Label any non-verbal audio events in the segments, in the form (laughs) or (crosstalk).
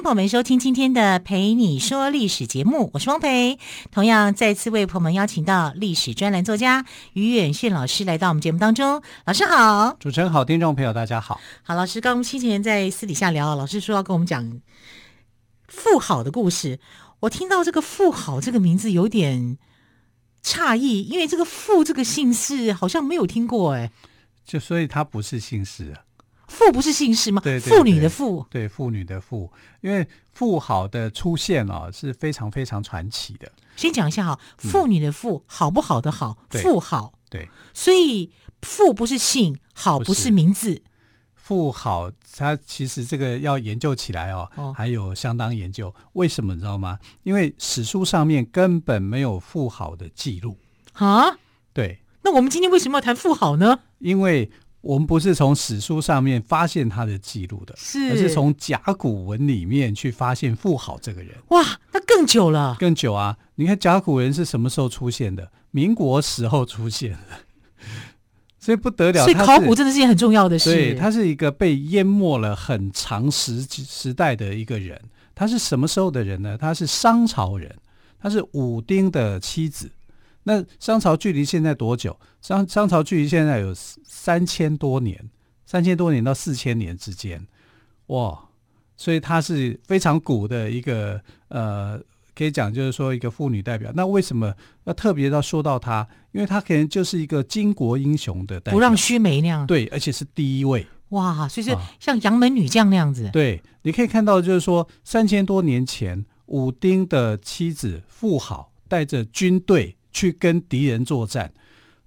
迎朋友们收听今天的《陪你说历史》节目，我是汪培。同样再次为朋友们邀请到历史专栏作家于远炫老师来到我们节目当中。老师好，主持人好，听众朋友大家好。好，老师，刚我们先前在私底下聊，老师说要跟我们讲富好的故事。我听到这个富好这个名字有点诧异，因为这个妇这个姓氏好像没有听过哎，就所以它不是姓氏啊。妇不是姓氏吗？对，对，对，妇女的妇，对，妇女的妇，因为妇好的出现哦，是非常非常传奇的。先讲一下哈，妇女的妇，好不好的好，妇好，对，所以妇不是姓，好不是名字。妇好，它其实这个要研究起来哦，哦，还有相当研究。为什么你知道吗？因为史书上面根本没有妇好的记录啊。对，那我们今天为什么要谈妇好呢？因为我们不是从史书上面发现他的记录的，是，而是从甲骨文里面去发现妇好这个人。哇，那更久了，更久啊！你看甲骨文是什么时候出现的？民国时候出现的，(laughs) 所以不得了。所以考古真的是件很重要的事。对，他是一个被淹没了很长时时代的一个人。他是什么时候的人呢？他是商朝人，他是武丁的妻子。那商朝距离现在多久？商商朝距离现在有三千多年，三千多年到四千年之间，哇！所以他是非常古的一个呃，可以讲就是说一个妇女代表。那为什么要特别要说到她？因为她可能就是一个巾帼英雄的代表，不让须眉那样。对，而且是第一位。哇！所以是像杨门女将那样子。啊。对，你可以看到就是说三千多年前，武丁的妻子妇好带着军队。去跟敌人作战，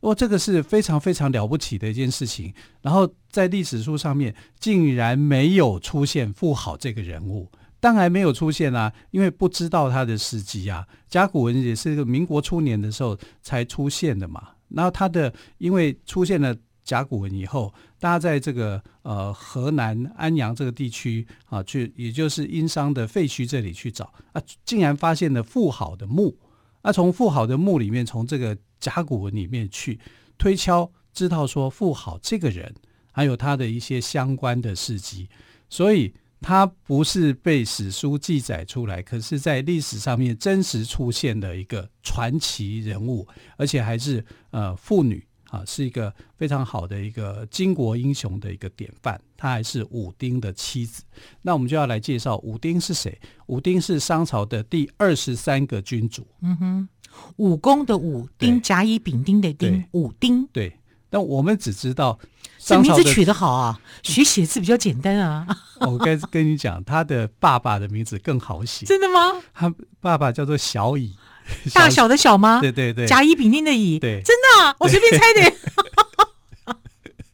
哇，这个是非常非常了不起的一件事情。然后在历史书上面竟然没有出现妇好这个人物，当然没有出现啊，因为不知道他的事迹啊。甲骨文也是个民国初年的时候才出现的嘛。然后他的因为出现了甲骨文以后，大家在这个呃河南安阳这个地区啊，去也就是殷商的废墟这里去找啊，竟然发现了妇好的墓。那从妇好的墓里面，从这个甲骨文里面去推敲，知道说妇好这个人，还有他的一些相关的事迹，所以他不是被史书记载出来，可是在历史上面真实出现的一个传奇人物，而且还是呃妇女。啊，是一个非常好的一个巾帼英雄的一个典范。她还是武丁的妻子。那我们就要来介绍武丁是谁？武丁是商朝的第二十三个君主。嗯哼，武功的武，丁甲乙丙丁的丁，武丁。对，但我们只知道这名字取得好啊，学写字比较简单啊。(laughs) 我该跟你讲，他的爸爸的名字更好写。(laughs) 真的吗？他爸爸叫做小乙。(laughs) 大小的小吗？对对对，甲乙丙丁的乙，对，真的、啊，我随便猜的，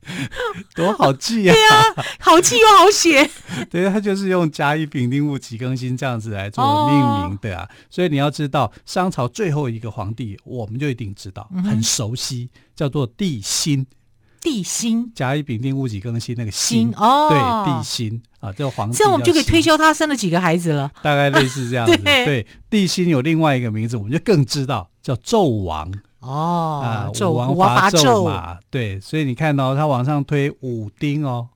(laughs) 多好记呀、啊！对呀、啊，好记又好写。(laughs) 对，他就是用甲乙丙丁戊己庚辛这样子来做命名的啊。哦、所以你要知道，商朝最后一个皇帝，我们就一定知道，嗯、很熟悉，叫做帝辛。帝辛，甲乙丙丁戊己庚辛那个辛哦，对，帝辛啊，这个皇帝。这样我们就可以推敲他生了几个孩子了，大概类似这样子。(laughs) 对，对，帝辛有另外一个名字，我们就更知道叫纣王哦啊，纣王伐纣嘛。对，所以你看到、哦、他往上推武丁哦，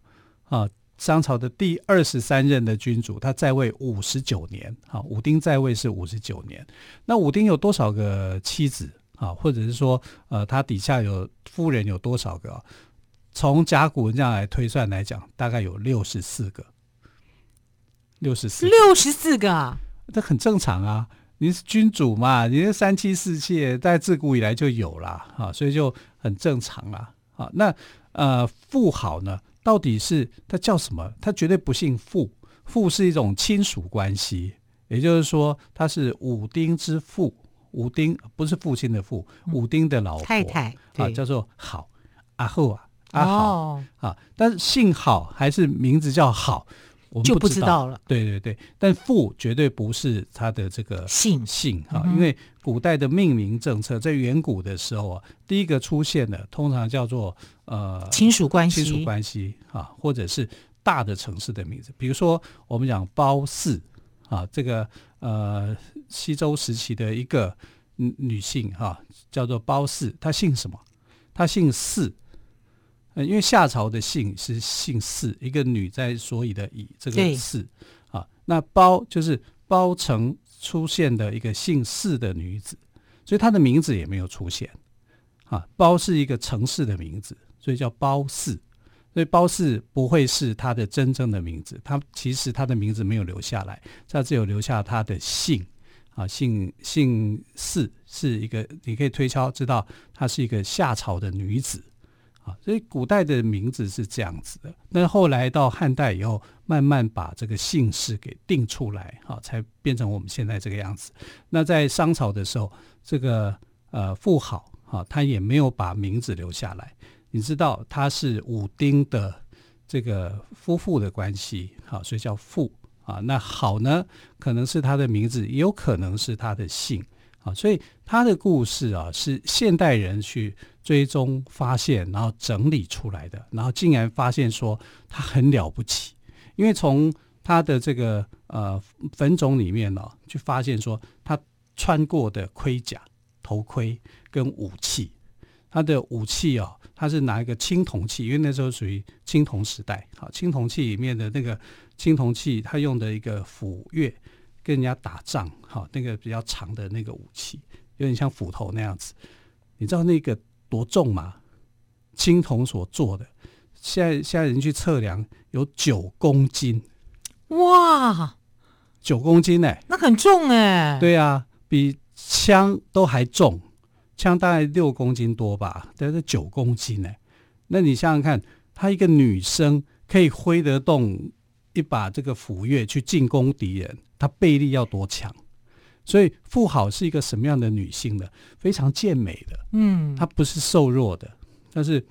啊，商朝的第二十三任的君主，他在位五十九年。啊，武丁在位是五十九年。那武丁有多少个妻子？啊，或者是说，呃，他底下有夫人有多少个？从甲骨文这样来推算来讲，大概有六十四个，六十四，六十四个啊，这很正常啊。你是君主嘛，你是三妻四妾，在自古以来就有了啊，所以就很正常了啊。那呃，妇好呢，到底是他叫什么？他绝对不姓傅，傅是一种亲属关系，也就是说，他是武丁之妇。武丁不是父亲的父，武丁的老婆太太啊，叫做好阿后啊，阿好、哦、啊，但是姓好还是名字叫好，我们就不不知道。了。对对对，但父绝对不是他的这个姓。姓啊，因为古代的命名政策在远古的时候啊，第一个出现的通常叫做呃亲属关系，亲属关系啊，或者是大的城市的名字，比如说我们讲褒姒啊，这个呃西周时期的一个女女性哈、啊，叫做褒姒，她姓什么？她姓姒。呃，因为夏朝的姓是姓姒，一个女在所以的以这个姒啊，那褒就是褒城出现的一个姓姒的女子，所以她的名字也没有出现啊。褒是一个城市的名字，所以叫褒姒，所以褒姒不会是她的真正的名字，她其实她的名字没有留下来，她只有留下她的姓啊，姓姓氏是一个，你可以推敲知道她是一个夏朝的女子。啊，所以古代的名字是这样子的，那后来到汉代以后，慢慢把这个姓氏给定出来，哈，才变成我们现在这个样子。那在商朝的时候，这个呃妇好，哈，他也没有把名字留下来。你知道他是武丁的这个夫妇的关系，哈，所以叫妇啊。那好呢，可能是他的名字，也有可能是他的姓。啊，所以他的故事啊，是现代人去追踪发现，然后整理出来的，然后竟然发现说他很了不起，因为从他的这个呃坟冢里面呢、啊，去发现说他穿过的盔甲、头盔跟武器，他的武器啊，他是拿一个青铜器，因为那时候属于青铜时代，好，青铜器里面的那个青铜器，他用的一个斧钺。跟人家打仗，好，那个比较长的那个武器，有点像斧头那样子。你知道那个多重吗？青铜所做的，现在现在人去测量有九公斤。哇，九公斤呢、欸？那很重哎、欸。对啊，比枪都还重，枪大概六公斤多吧，但是九公斤呢、欸？那你想想看，她一个女生可以挥得动一把这个斧钺去进攻敌人。她背力要多强？所以妇好是一个什么样的女性呢？非常健美的，嗯，她不是瘦弱的，她是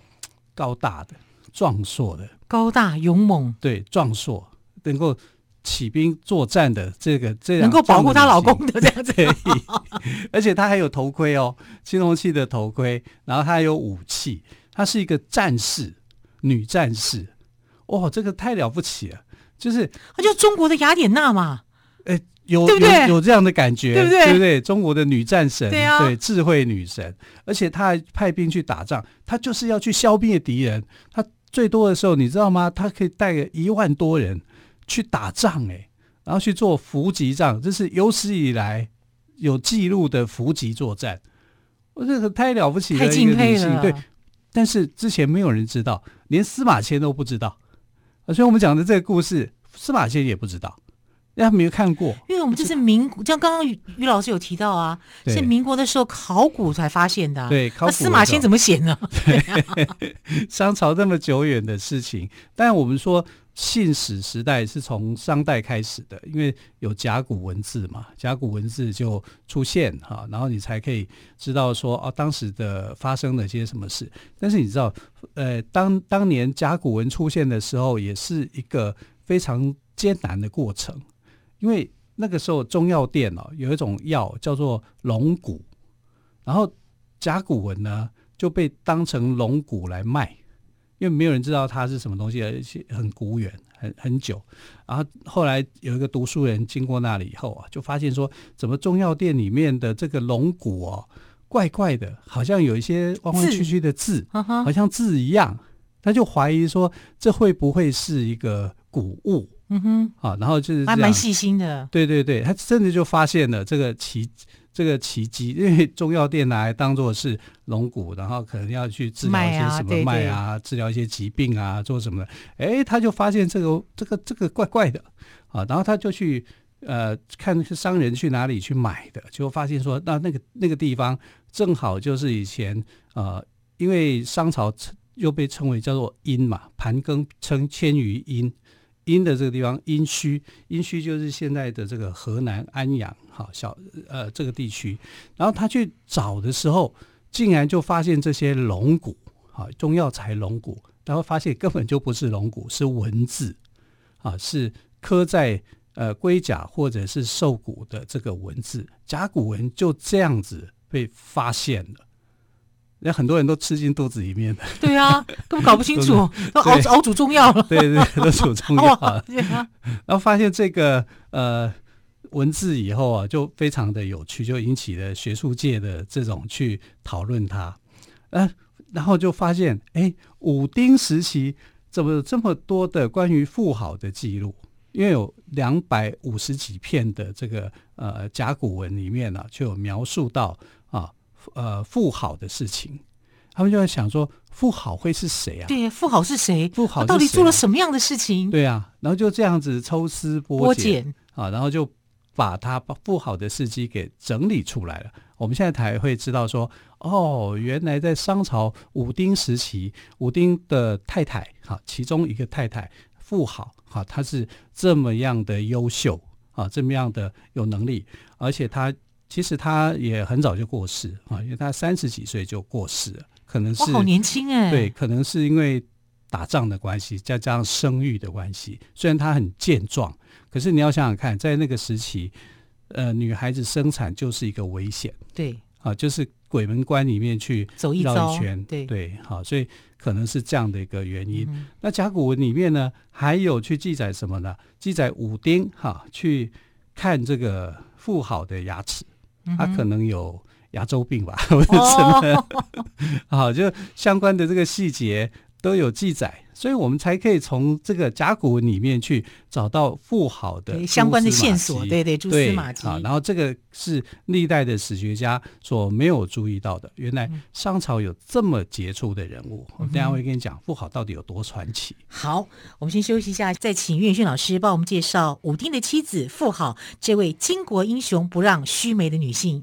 高大的、壮硕的，高大勇猛，对，壮硕能够起兵作战的这个这样能够保护她老公的这样子，(laughs) (laughs) 而且她还有头盔哦，青铜器的头盔，然后她还有武器，她是一个战士，女战士，哇，这个太了不起了，就是她就中国的雅典娜嘛。哎，有对不对？有有这样的感觉，对不对？对不对？中国的女战神，对啊，对，智慧女神，而且她还派兵去打仗，她就是要去消灭敌人。她最多的时候，你知道吗？她可以带个一万多人去打仗，哎，然后去做伏击仗，这是有史以来有记录的伏击作战。我这个太了不起了，太敬佩了。对，但是之前没有人知道，连司马迁都不知道。所以我们讲的这个故事，司马迁也不知道。人家没有看过，因为我们这是民国，像刚刚于于老师有提到啊，是民国的时候考古才发现的、啊。对，考古。那司马迁怎么写呢？(laughs) 对，商朝那么久远的事情，但我们说信史时代是从商代开始的，因为有甲骨文字嘛，甲骨文字就出现哈，然后你才可以知道说哦，当时的发生了些什么事。但是你知道，呃，当当年甲骨文出现的时候，也是一个非常艰难的过程。因为那个时候中药店哦，有一种药叫做龙骨，然后甲骨文呢就被当成龙骨来卖，因为没有人知道它是什么东西，而且很古远，很很久。然后后来有一个读书人经过那里以后啊，就发现说，怎么中药店里面的这个龙骨哦，怪怪的，好像有一些弯弯曲曲的字，好像字一样。他就怀疑说，这会不会是一个古物？嗯哼，啊，然后就是还蛮细心的，对对对，他真的就发现了这个奇这个奇迹，(laughs) 因为中药店拿来当做是龙骨，然后可能要去治疗一些什么脉啊，对对治疗一些疾病啊，做什么的，哎，他就发现这个这个这个怪怪的啊，然后他就去呃看是商人去哪里去买的，就发现说那那个那个地方正好就是以前呃，因为商朝又被称为叫做殷嘛，盘庚称迁于殷。殷的这个地方，殷墟，殷墟就是现在的这个河南安阳，哈小呃这个地区。然后他去找的时候，竟然就发现这些龙骨，啊中药材龙骨，然后发现根本就不是龙骨，是文字，啊是刻在呃龟甲或者是兽骨的这个文字，甲骨文就这样子被发现了。那很多人都吃进肚子里面的，对啊，根本搞不清楚，(laughs) 都熬熬煮中药了，(laughs) 对对，都煮中药 (laughs) 了。然后发现这个呃文字以后啊，就非常的有趣，就引起了学术界的这种去讨论它。呃，然后就发现，哎，武丁时期怎么有这么多的关于富豪的记录？因为有两百五十几片的这个呃甲骨文里面呢、啊，就有描述到啊。呃，富好的事情，他们就在想说，富好会是谁啊？对，富好是谁？富好、啊、到底做了什么样的事情？对啊，然后就这样子抽丝剥茧啊，然后就把他把妇好的事迹给整理出来了。我们现在才会知道说，哦，原来在商朝武丁时期，武丁的太太哈，其中一个太太妇好哈，她是这么样的优秀啊，这么样的有能力，而且她。其实他也很早就过世啊，因为他三十几岁就过世了，可能是好年轻哎，对，可能是因为打仗的关系，再加上生育的关系。虽然他很健壮，可是你要想想看，在那个时期，呃，女孩子生产就是一个危险，对啊，就是鬼门关里面去走一圈，对对，好，所以可能是这样的一个原因。嗯、那甲骨文里面呢，还有去记载什么呢？记载武丁哈去看这个妇好的牙齿。他可能有牙周病吧，或者什么，好，就相关的这个细节都有记载，所以我们才可以从这个甲骨文里面去找到妇好的相关的线索，对对，蛛丝马迹。好，然后这个是历代的史学家所没有注意到的，原来商朝有这么杰出的人物。我等下会跟你讲妇好到底有多传奇。好，我们先休息一下，再请岳迅老师帮我们介绍武丁的妻子妇好，这位巾帼英雄不让须眉的女性。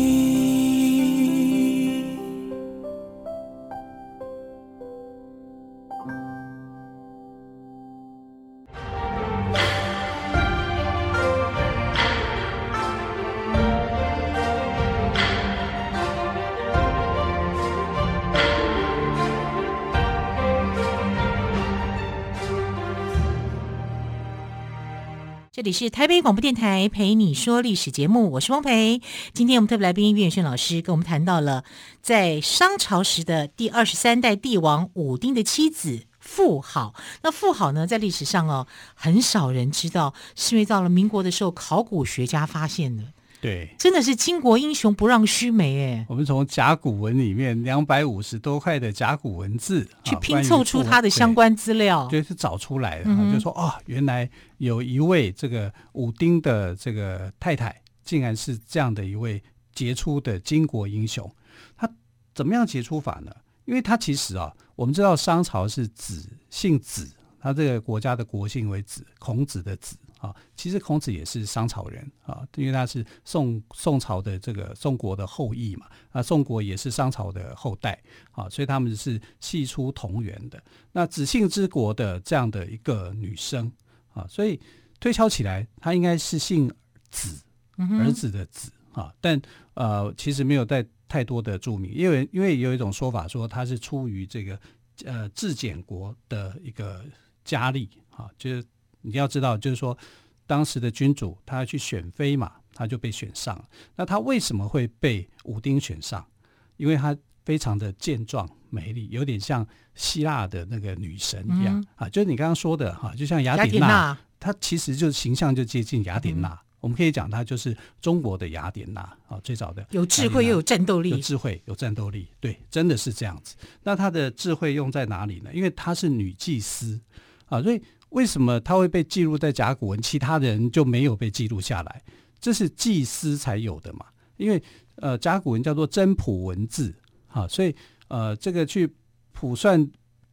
这里是台北广播电台陪你说历史节目，我是汪培。今天我们特别来宾岳轩老师跟我们谈到了在商朝时的第二十三代帝王武丁的妻子妇好。那妇好呢，在历史上哦，很少人知道，是因为到了民国的时候，考古学家发现的。对，真的是巾帼英雄不让须眉哎！我们从甲骨文里面两百五十多块的甲骨文字去拼凑出它的相关资料，就是找出来的，嗯、就说哦，原来有一位这个武丁的这个太太，竟然是这样的一位杰出的巾帼英雄。他怎么样杰出法呢？因为他其实啊，我们知道商朝是子姓子，他这个国家的国姓为子，孔子的子。啊，其实孔子也是商朝人啊，因为他是宋宋朝的这个宋国的后裔嘛，啊，宋国也是商朝的后代啊，所以他们是系出同源的。那子姓之国的这样的一个女生啊，所以推敲起来，她应该是姓子，儿子的子啊，但呃，其实没有带太多的注明，因为因为有一种说法说她是出于这个呃质简国的一个佳丽啊，就是。你要知道，就是说，当时的君主他要去选妃嘛，他就被选上了。那他为什么会被武丁选上？因为他非常的健壮美丽，有点像希腊的那个女神一样、嗯、啊。就是你刚刚说的哈，就像雅典娜，她其实就形象就接近雅典娜。嗯、我们可以讲她就是中国的雅典娜啊，最早的有智慧又有战斗力，有智慧有战斗力，对，真的是这样子。那她的智慧用在哪里呢？因为她是女祭司啊，所以。为什么他会被记录在甲骨文，其他人就没有被记录下来？这是祭司才有的嘛？因为呃，甲骨文叫做真谱文字，哈，所以呃，这个去卜算，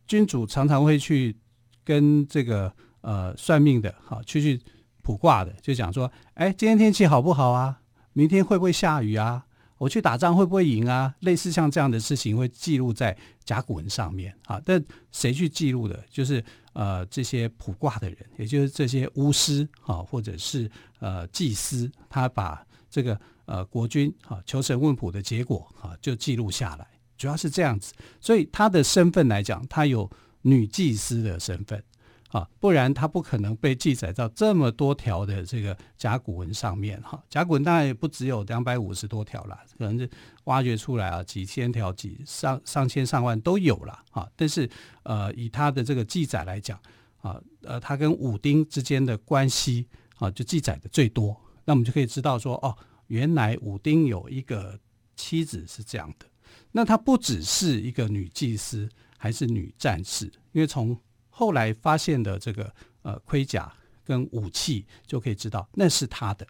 君主常常会去跟这个呃算命的，哈，去去卜卦的，就讲说，哎，今天天气好不好啊？明天会不会下雨啊？我去打仗会不会赢啊？类似像这样的事情会记录在甲骨文上面啊。但谁去记录的？就是呃这些卜卦的人，也就是这些巫师啊，或者是呃祭司，他把这个呃国君啊求神问卜的结果啊就记录下来，主要是这样子。所以他的身份来讲，他有女祭司的身份。啊，不然它不可能被记载到这么多条的这个甲骨文上面哈。甲骨文当然也不只有两百五十多条了，可能是挖掘出来啊几千条、几上上千上万都有了哈。但是呃，以它的这个记载来讲啊，呃，它跟武丁之间的关系啊，就记载的最多。那我们就可以知道说，哦，原来武丁有一个妻子是这样的。那她不只是一个女祭司，还是女战士，因为从后来发现的这个呃盔甲跟武器，就可以知道那是他的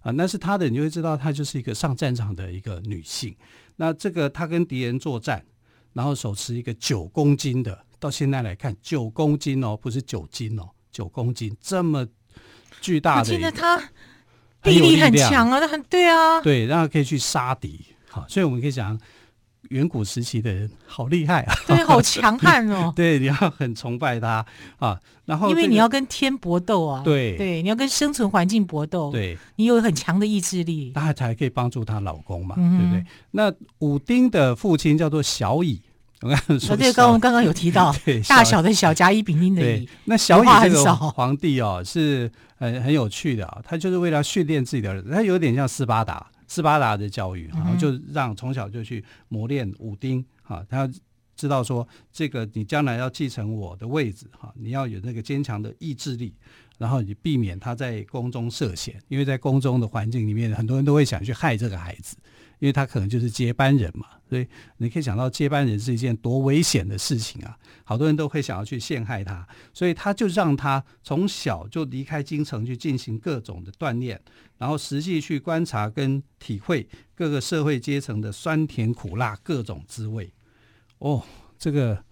啊，那是他的，你就会知道她就是一个上战场的一个女性。那这个她跟敌人作战，然后手持一个九公斤的，到现在来看九公斤哦，不是九斤哦，九公斤这么巨大的，我记得她臂力很强啊，她很对啊，对，然后可以去杀敌。好，所以我们可以讲。远古时期的人好厉害啊，对，好强悍哦。(laughs) 对，你要很崇拜他啊。然后、这个，因为你要跟天搏斗啊，对。对，你要跟生存环境搏斗，对，你有很强的意志力，他才可以帮助她老公嘛，嗯、对不对？那武丁的父亲叫做小乙，(laughs) 我刚刚说，对，刚刚刚有提到，(laughs) 对，大小的小甲乙丙丁的乙。那小乙这个皇帝哦，是很很有趣的啊，他就是为了训练自己的儿子，他有点像斯巴达。斯巴达的教育，然后就让从小就去磨练武丁啊，他知道说，这个你将来要继承我的位置哈，你要有那个坚强的意志力，然后你避免他在宫中涉险，因为在宫中的环境里面，很多人都会想去害这个孩子。因为他可能就是接班人嘛，所以你可以想到接班人是一件多危险的事情啊！好多人都会想要去陷害他，所以他就让他从小就离开京城去进行各种的锻炼，然后实际去观察跟体会各个社会阶层的酸甜苦辣各种滋味。哦，这个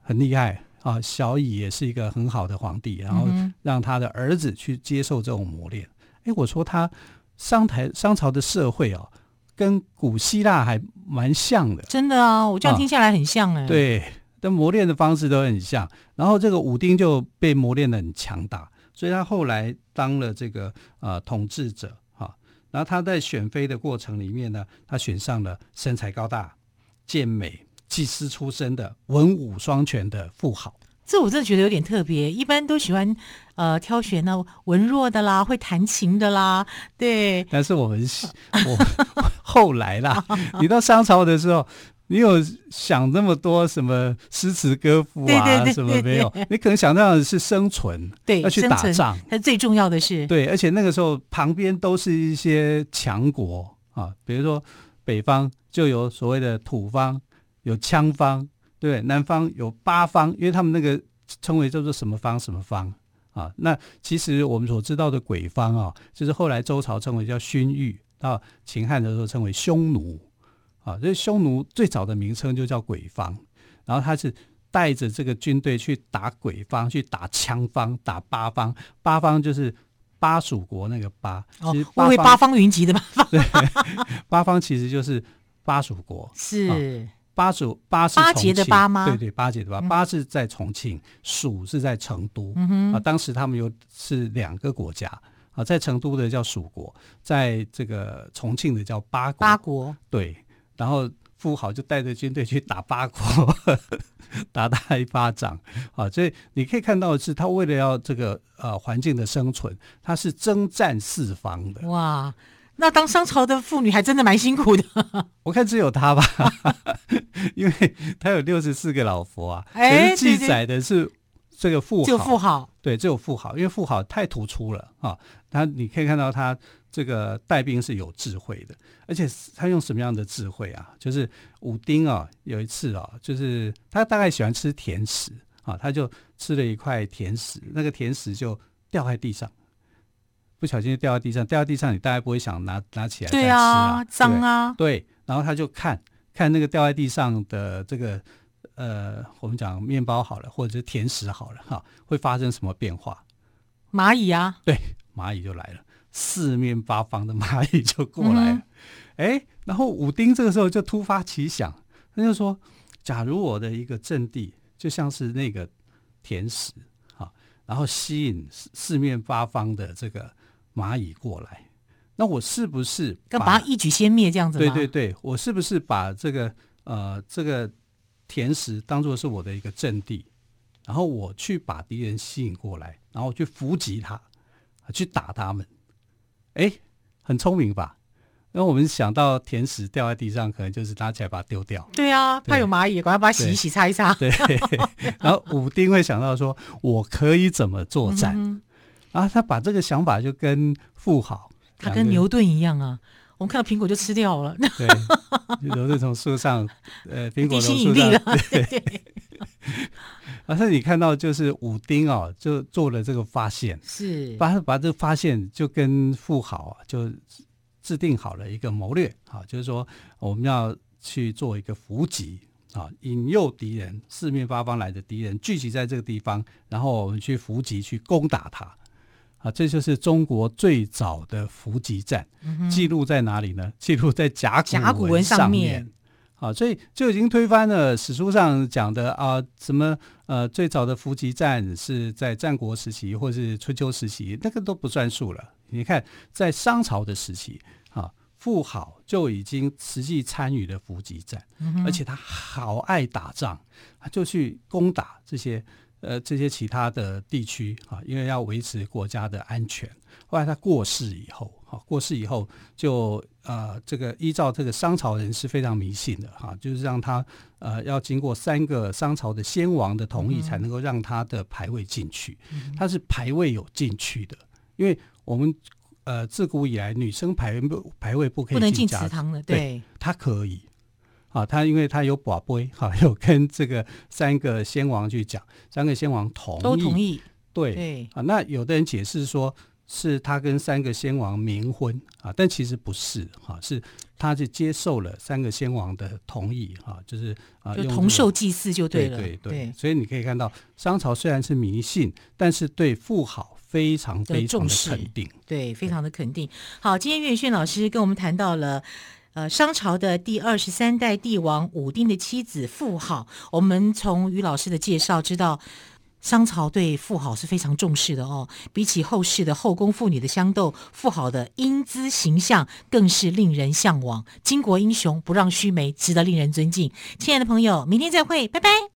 很厉害啊！小乙也是一个很好的皇帝，然后让他的儿子去接受这种磨练。哎，我说他商台商朝的社会啊。跟古希腊还蛮像的，真的啊！我这样听下来很像哎、欸。对，的磨练的方式都很像。然后这个武丁就被磨练的很强大，所以他后来当了这个呃统治者哈。然后他在选妃的过程里面呢，他选上了身材高大、健美、技师出身的文武双全的妇好。这我真的觉得有点特别，一般都喜欢呃挑选那文弱的啦，会弹琴的啦，对。但是我们我后来啦，(laughs) 你到商朝的时候，你有想那么多什么诗词歌赋啊，对对对对什么没有？你可能想到的是生存，对，要去打仗，它最重要的是对，而且那个时候旁边都是一些强国啊，比如说北方就有所谓的土方，有羌方。对，南方有八方，因为他们那个称为叫做什么方什么方啊。那其实我们所知道的鬼方啊，就是后来周朝称为叫勋裕，到秦汉的时候称为匈奴啊。所以匈奴最早的名称就叫鬼方，然后他是带着这个军队去打鬼方，去打羌方，打八方。八方就是巴蜀国那个巴，哦，我为八方云集的八方。对，八方其实就是巴蜀国，是。啊巴蜀巴是重庆，巴结的巴吗？对对，巴结的巴，巴是在重庆，蜀是在成都。啊，当时他们有是两个国家啊，在成都的叫蜀国，在这个重庆的叫巴国。巴国对，然后富豪就带着军队去打巴国，(laughs) 打他一巴掌啊！所以你可以看到的是，他为了要这个呃环境的生存，他是征战四方的。哇！那当商朝的妇女还真的蛮辛苦的，(laughs) 我看只有她吧，(laughs) 因为她有六十四个老婆啊。哎，可是记载的是这个妇好，就富豪，对，只有富豪，因为富豪太突出了啊。他你可以看到他这个带兵是有智慧的，而且他用什么样的智慧啊？就是武丁啊，有一次啊，就是他大概喜欢吃甜食啊，他就吃了一块甜食，那个甜食就掉在地上。不小心就掉到地上，掉到地上，你大概不会想拿拿起来再吃啊，脏啊，啊对，对，然后他就看看那个掉在地上的这个呃，我们讲面包好了，或者是甜食好了哈，会发生什么变化？蚂蚁啊，对，蚂蚁就来了，四面八方的蚂蚁就过来了。哎、嗯，然后武丁这个时候就突发奇想，他就说：假如我的一个阵地就像是那个甜食，哈，然后吸引四面八方的这个蚂蚁过来，那我是不是要把它一举歼灭这样子？对对对，我是不是把这个呃这个甜食当做是我的一个阵地？然后我去把敌人吸引过来，然后去伏击他，去打他们。哎，很聪明吧？那我们想到甜食掉在地上，可能就是拿起来把它丢掉。对啊，怕有蚂蚁，赶快把它洗一洗、擦一擦。对。然后武丁会想到说，我可以怎么作战？嗯、然后他把这个想法就跟富豪，他跟牛顿一样啊。我们看到苹果就吃掉了。对，牛顿从树上，呃，苹果从树上。对。对而是你看到就是武丁哦，就做了这个发现，是把把这个发现就跟富豪啊，就制定好了一个谋略啊，就是说我们要去做一个伏击啊，引诱敌人四面八方来的敌人聚集在这个地方，然后我们去伏击去攻打他啊，这就是中国最早的伏击战，嗯、记录在哪里呢？记录在甲甲骨文上面。啊，所以就已经推翻了史书上讲的啊，什么呃，最早的伏击战是在战国时期或是春秋时期，那个都不算数了。你看，在商朝的时期，啊，妇好就已经实际参与了伏击战，嗯，而且他好爱打仗，他就去攻打这些呃这些其他的地区啊，因为要维持国家的安全。后来他过世以后。哈过世以后就呃，这个依照这个商朝人是非常迷信的哈，就是让他呃要经过三个商朝的先王的同意，才能够让他的牌位进去。他是牌位有进去的，因为我们呃自古以来女生牌位不牌位不可以进不能进祠堂的，对，他可以啊，他因为他有宝贝哈，有跟这个三个先王去讲，三个先王同意，都同意，对，对啊，那有的人解释说。是他跟三个先王冥婚啊，但其实不是哈，是他是接受了三个先王的同意哈，就是啊，就同受祭祀就对了，对对对。所以你可以看到，商朝虽然是迷信，但是对富豪非常非常的肯定，对，非常的肯定。好，今天岳轩老师跟我们谈到了呃商朝的第二十三代帝王武丁的妻子妇好，我们从于老师的介绍知道。商朝对妇好是非常重视的哦，比起后世的后宫妇女的相斗，妇好的英姿形象更是令人向往。巾帼英雄不让须眉，值得令人尊敬。亲爱的朋友，明天再会，拜拜。